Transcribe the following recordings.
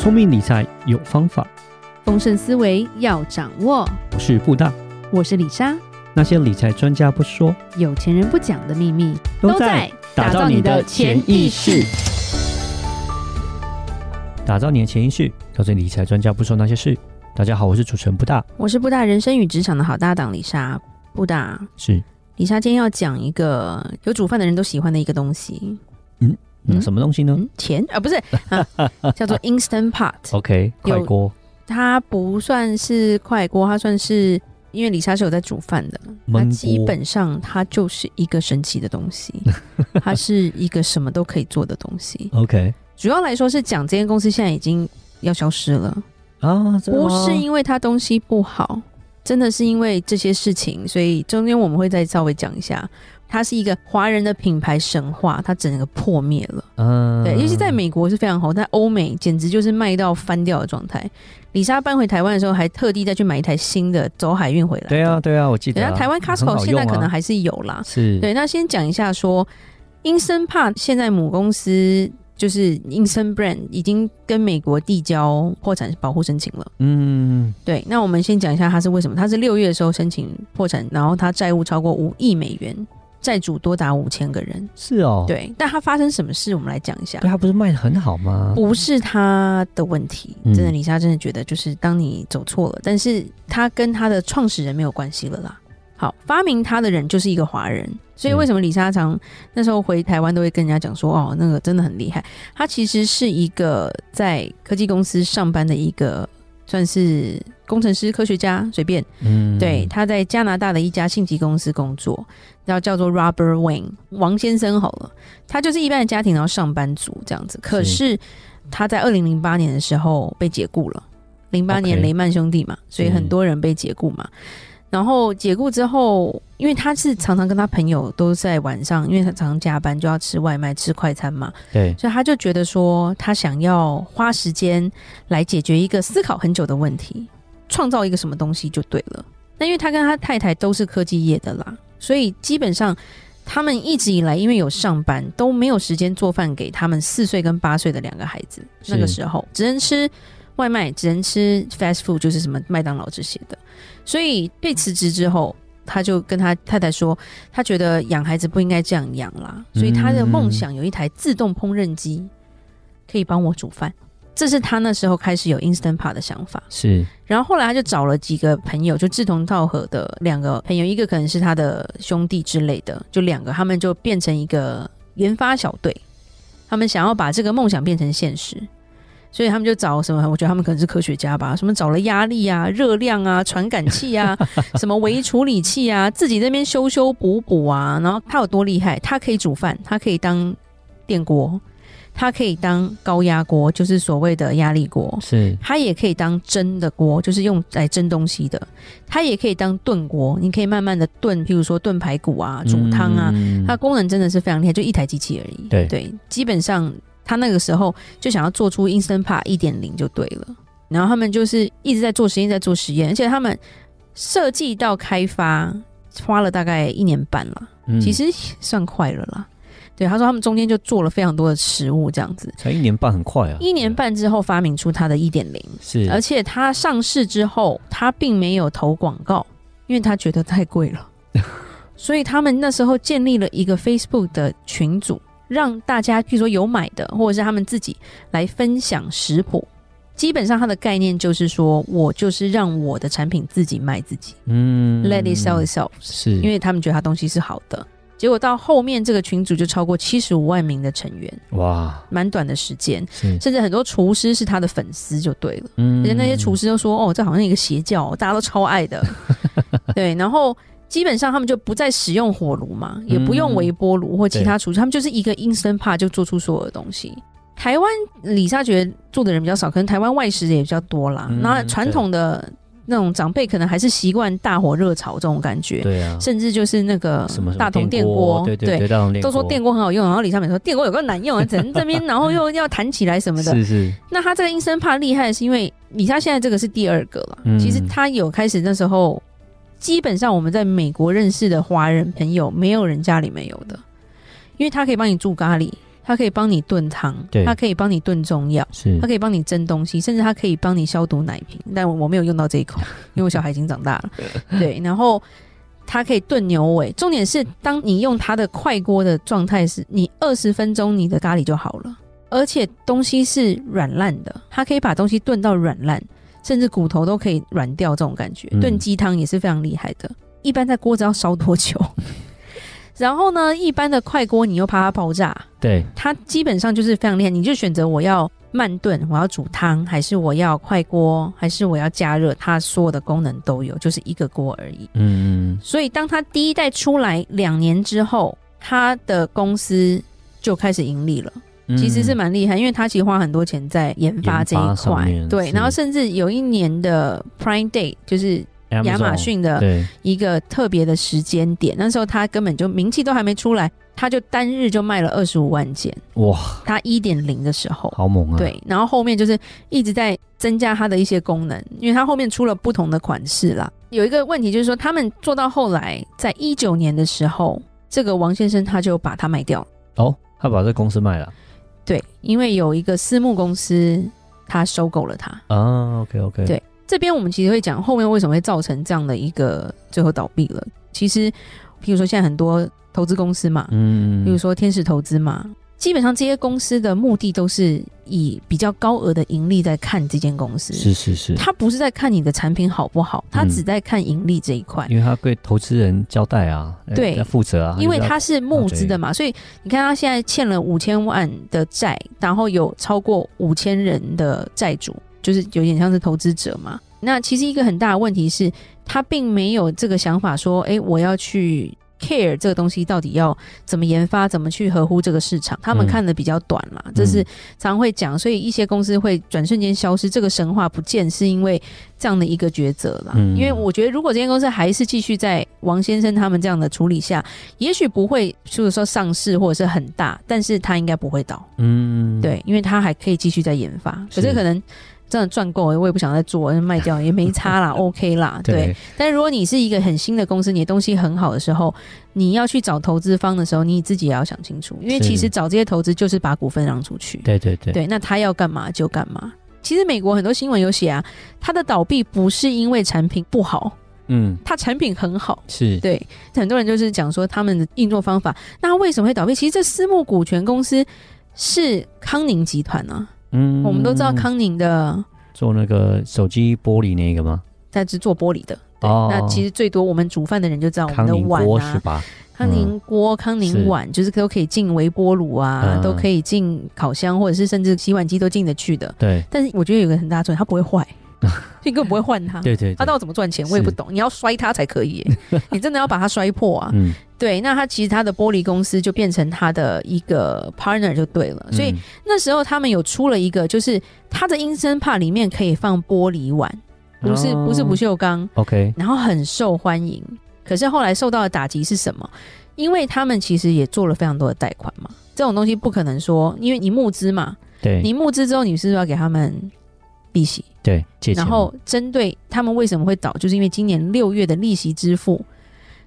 聪明理财有方法，丰盛思维要掌握。我是布大，我是李莎。那些理财专家不说，有钱人不讲的秘密，都在打造你的潜意识。打造你的潜意识，告诉理财专家不说那些事。大家好，我是主持人布大，我是布大人生与职场的好搭档李莎。布大是李莎，今天要讲一个有煮饭的人都喜欢的一个东西。嗯。嗯，什么东西呢？嗯、钱啊，不是、啊，叫做 Instant Pot。OK，快锅。它不算是快锅，它算是因为李莎是有在煮饭的。它基本上它就是一个神奇的东西，它是一个什么都可以做的东西。OK，主要来说是讲这间公司现在已经要消失了啊，不是因为它东西不好，真的是因为这些事情，所以中间我们会再稍微讲一下。它是一个华人的品牌神话，它整个破灭了。嗯，对，尤其在美国是非常好，在欧美简直就是卖到翻掉的状态。李莎搬回台湾的时候，还特地再去买一台新的，走海运回来。对啊，对啊，我记得、啊。那台湾 Costco 现在可能还是有啦。是、啊。对，那先讲一下说，Instant Pot 现在母公司就是 Instant Brand 已经跟美国递交破产保护申请了。嗯，对。那我们先讲一下它是为什么？它是六月的时候申请破产，然后它债务超过五亿美元。债主多达五千个人，是哦，对，但他发生什么事，我们来讲一下。对，他不是卖的很好吗？不是他的问题，真的，李莎真的觉得，就是当你走错了，嗯、但是他跟他的创始人没有关系了啦。好，发明他的人就是一个华人，所以为什么李莎常那时候回台湾都会跟人家讲说，哦，那个真的很厉害。他其实是一个在科技公司上班的一个。算是工程师、科学家，随便。嗯，对，他在加拿大的一家信息公司工作，然后叫做 Robert Wayne 王先生。好了，他就是一般的家庭，然后上班族这样子。可是他在二零零八年的时候被解雇了，零八年雷曼兄弟嘛，所以很多人被解雇嘛。然后解雇之后，因为他是常常跟他朋友都在晚上，因为他常常加班，就要吃外卖、吃快餐嘛。对，所以他就觉得说，他想要花时间来解决一个思考很久的问题，创造一个什么东西就对了。那因为他跟他太太都是科技业的啦，所以基本上他们一直以来因为有上班，都没有时间做饭给他们四岁跟八岁的两个孩子。那个时候只能吃外卖，只能吃 fast food，就是什么麦当劳这些的。所以被辞职之后，他就跟他太太说，他觉得养孩子不应该这样养啦，所以他的梦想有一台自动烹饪机，可以帮我煮饭。这是他那时候开始有 Instant Pot 的想法。是，然后后来他就找了几个朋友，就志同道合的两个朋友，一个可能是他的兄弟之类的，就两个，他们就变成一个研发小队，他们想要把这个梦想变成现实。所以他们就找什么？我觉得他们可能是科学家吧。什么找了压力啊、热量啊、传感器啊、什么微处理器啊，自己在那边修修补补啊。然后他有多厉害？他可以煮饭，他可以当电锅，它可以当高压锅，就是所谓的压力锅。是。它也可以当蒸的锅，就是用来蒸东西的。它也可以当炖锅，你可以慢慢的炖，譬如说炖排骨啊、煮汤啊。嗯、它功能真的是非常厉害，就一台机器而已。对对，基本上。他那个时候就想要做出 Instant Pot 一点零就对了，然后他们就是一直在做实验，在做实验，而且他们设计到开发花了大概一年半了，嗯、其实算快了啦。对，他说他们中间就做了非常多的食物，这样子才一年半，很快啊！一年半之后发明出它的一点零，是，而且他上市之后，他并没有投广告，因为他觉得太贵了，所以他们那时候建立了一个 Facebook 的群组。让大家，譬如说有买的，或者是他们自己来分享食谱。基本上，它的概念就是说，我就是让我的产品自己卖自己，嗯，Let it sell itself，是。因为他们觉得他东西是好的。结果到后面，这个群组就超过七十五万名的成员，哇，蛮短的时间，甚至很多厨师是他的粉丝，就对了，嗯，而且那些厨师都说，哦，这好像一个邪教，大家都超爱的，对，然后。基本上他们就不再使用火炉嘛，也不用微波炉或其他厨具，他们就是一个 Instant Pot 就做出所有的东西。台湾李莎觉得做的人比较少，可能台湾外食也比较多啦。那传统的那种长辈可能还是习惯大火热炒这种感觉，对啊，甚至就是那个大同电锅，对对，都说电锅很好用，然后李莎美说电锅有个难用啊，整这边 然后又要弹起来什么的，是是。那他这个 Instant Pot 厉害是因为李莎现在这个是第二个了，其实他有开始那时候。基本上我们在美国认识的华人朋友，没有人家里没有的，因为他可以帮你煮咖喱，他可以帮你炖汤，对，它可以帮你炖中药，是，它可以帮你蒸东西，甚至他可以帮你消毒奶瓶。但我没有用到这一口，因为我小孩已经长大了。对，然后他可以炖牛尾。重点是，当你用它的快锅的状态时，你二十分钟你的咖喱就好了，而且东西是软烂的，它可以把东西炖到软烂，甚至骨头都可以软掉。这种感觉，炖鸡汤也是非常厉害的。一般在锅子要烧多久？然后呢，一般的快锅你又怕它爆炸，对，它基本上就是非常厉害。你就选择我要慢炖，我要煮汤，还是我要快锅，还是我要加热，它所有的功能都有，就是一个锅而已。嗯，所以当它第一代出来两年之后，它的公司就开始盈利了，其实是蛮厉害，因为他其实花很多钱在研发这一块。对，然后甚至有一年的 Prime Day 就是。亚马逊的一个特别的时间点，那时候他根本就名气都还没出来，他就单日就卖了二十五万件。哇！他一点零的时候，好猛啊！对，然后后面就是一直在增加它的一些功能，因为它后面出了不同的款式啦。有一个问题就是说，他们做到后来，在一九年的时候，这个王先生他就把它卖掉了。哦，他把这公司卖了？对，因为有一个私募公司，他收购了它。啊，OK OK，对。这边我们其实会讲后面为什么会造成这样的一个最后倒闭了。其实，譬如说现在很多投资公司嘛，嗯，比如说天使投资嘛，基本上这些公司的目的都是以比较高额的盈利在看这间公司。是是是，他不是在看你的产品好不好，他只在看盈利这一块。因为他对投资人交代啊，对，要负责啊。因为他是募资的嘛，所以你看他现在欠了五千万的债，然后有超过五千人的债主。就是有点像是投资者嘛，那其实一个很大的问题是，他并没有这个想法说，哎，我要去 care 这个东西到底要怎么研发，怎么去合乎这个市场。他们看的比较短嘛，嗯、这是常会讲，所以一些公司会转瞬间消失，这个神话不见，是因为这样的一个抉择啦。嗯、因为我觉得，如果这间公司还是继续在王先生他们这样的处理下，也许不会，就是说上市或者是很大，但是他应该不会倒。嗯，对，因为他还可以继续在研发，可是可能。真的赚够了，我也不想再做，卖掉也没差啦，OK 啦，对。对，但是如果你是一个很新的公司，你的东西很好的时候，你要去找投资方的时候，你自己也要想清楚，因为其实找这些投资就是把股份让出去。对对对，对，那他要干嘛就干嘛。其实美国很多新闻有写啊，它的倒闭不是因为产品不好，嗯，它产品很好，是对。很多人就是讲说他们的运作方法，那为什么会倒闭？其实这私募股权公司是康宁集团呢、啊。嗯，我们都知道康宁的做那个手机玻璃那个吗？它是做玻璃的。哦，那其实最多我们煮饭的人就知道我们的碗啊，是吧？康宁锅、康宁碗就是都可以进微波炉啊，都可以进烤箱，或者是甚至洗碗机都进得去的。对。但是我觉得有个很大作用，它不会坏，你根本不会换它。对对。它到底怎么赚钱？我也不懂。你要摔它才可以，你真的要把它摔破啊。嗯。对，那他其实他的玻璃公司就变成他的一个 partner 就对了，所以那时候他们有出了一个，就是他的 Instant Pot 里面可以放玻璃碗，不是不是不锈钢，OK，然后很受欢迎。可是后来受到的打击是什么？因为他们其实也做了非常多的贷款嘛，这种东西不可能说，因为你募资嘛，对，你募资之后你是不是要给他们利息？对，然后针对他们为什么会倒，就是因为今年六月的利息支付。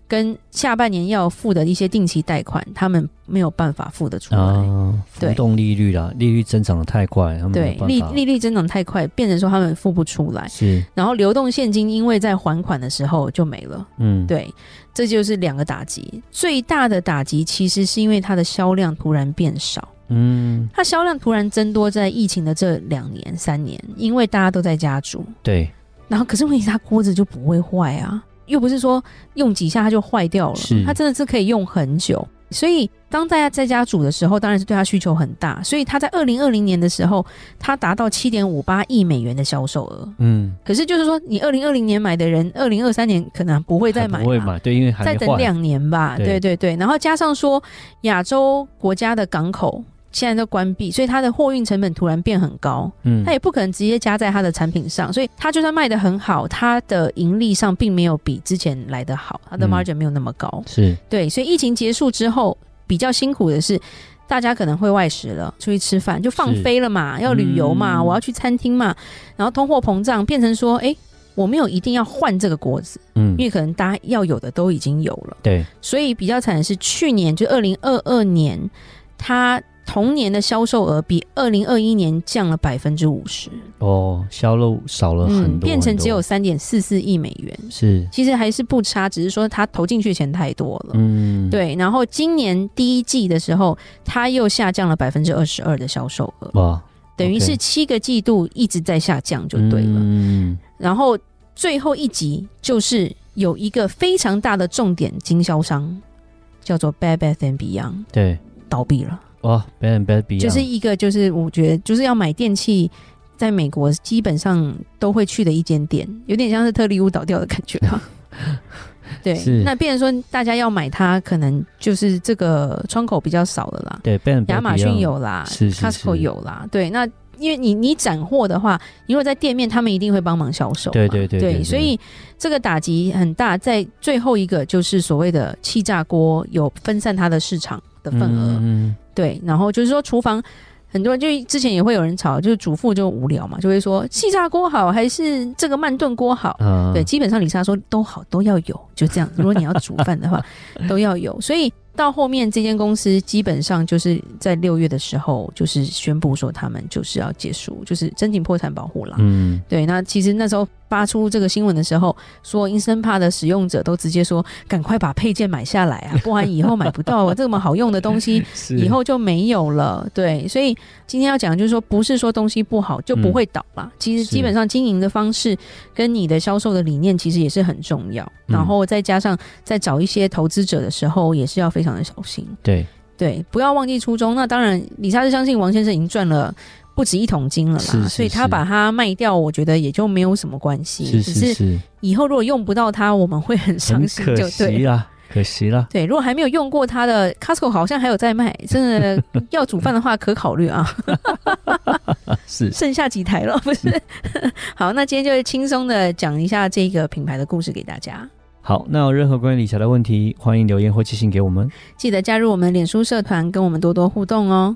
跟下半年要付的一些定期贷款，他们没有办法付得出来。啊、浮动利率啦，利率增长的太快，他们对利利率增长太快，变成说他们付不出来。是，然后流动现金因为在还款的时候就没了。嗯，对，这就是两个打击。最大的打击其实是因为它的销量突然变少。嗯，它销量突然增多在疫情的这两年三年，因为大家都在家煮。对，然后可是问题是它锅子就不会坏啊。又不是说用几下它就坏掉了，它真的是可以用很久。所以当大家在家煮的时候，当然是对它需求很大。所以它在二零二零年的时候，它达到七点五八亿美元的销售额。嗯，可是就是说，你二零二零年买的人，二零二三年可能不会再买，不会买，对，因为还再等两年吧。对对对，然后加上说亚洲国家的港口。现在都关闭，所以它的货运成本突然变很高。嗯，它也不可能直接加在它的产品上，所以它就算卖的很好，它的盈利上并没有比之前来的好，它的 margin 没有那么高。嗯、是对，所以疫情结束之后，比较辛苦的是，大家可能会外食了，出去吃饭就放飞了嘛，要旅游嘛，嗯、我要去餐厅嘛，然后通货膨胀变成说，哎，我没有一定要换这个锅子，嗯，因为可能大家要有的都已经有了。对，所以比较惨的是去年就二零二二年，它。同年的销售额比二零二一年降了百分之五十。哦，销路少了很多，很多，变成只有三点四四亿美元。是，其实还是不差，只是说他投进去钱太多了。嗯，对。然后今年第一季的时候，他又下降了百分之二十二的销售额。哇，等于是七个季度一直在下降，就对了。嗯，然后最后一集就是有一个非常大的重点经销商，叫做 Bed Bath and Beyond，对，倒闭了。哇，Bed Bath Beyond 就是一个，就是我觉得就是要买电器。在美国基本上都会去的一间店，有点像是特立屋倒掉的感觉哈。对，那变成说大家要买它，可能就是这个窗口比较少了啦。对，亚马逊有啦是是是，Costco 有啦。对，那因为你你展货的话，你如果在店面，他们一定会帮忙销售。对对对，对，对，对，所以这个打击很大。在最后一个就是所谓的气炸锅有分散它的市场的份额。嗯，对，然后就是说厨房。很多人就之前也会有人吵，就是主妇就无聊嘛，就会说气炸锅好还是这个慢炖锅好？嗯，对，基本上李莎说都好，都要有，就这样。如果你要煮饭的话，都要有。所以到后面这间公司基本上就是在六月的时候，就是宣布说他们就是要结束，就是申请破产保护了。嗯，对。那其实那时候。发出这个新闻的时候，说 Instant Pot 的使用者都直接说：“赶快把配件买下来啊，不然以后买不到这么好用的东西，以后就没有了。”对，所以今天要讲就是说，不是说东西不好就不会倒了。嗯、其实基本上经营的方式跟你的销售的理念其实也是很重要。然后再加上在找一些投资者的时候，也是要非常的小心。对对，不要忘记初衷。那当然，李莎是相信王先生已经赚了。不止一桶金了啦，是是是，所以他把它卖掉，我觉得也就没有什么关系。是是是，只是以后如果用不到它，我们会很伤心，就对了。可惜了。对，如果还没有用过它的 Costco 好像还有在卖，真的要煮饭的话可考虑啊。是，剩下几台了，不是？好，那今天就轻松的讲一下这个品牌的故事给大家。好，那有任何关于理财的问题，欢迎留言或寄信给我们。记得加入我们脸书社团，跟我们多多互动哦。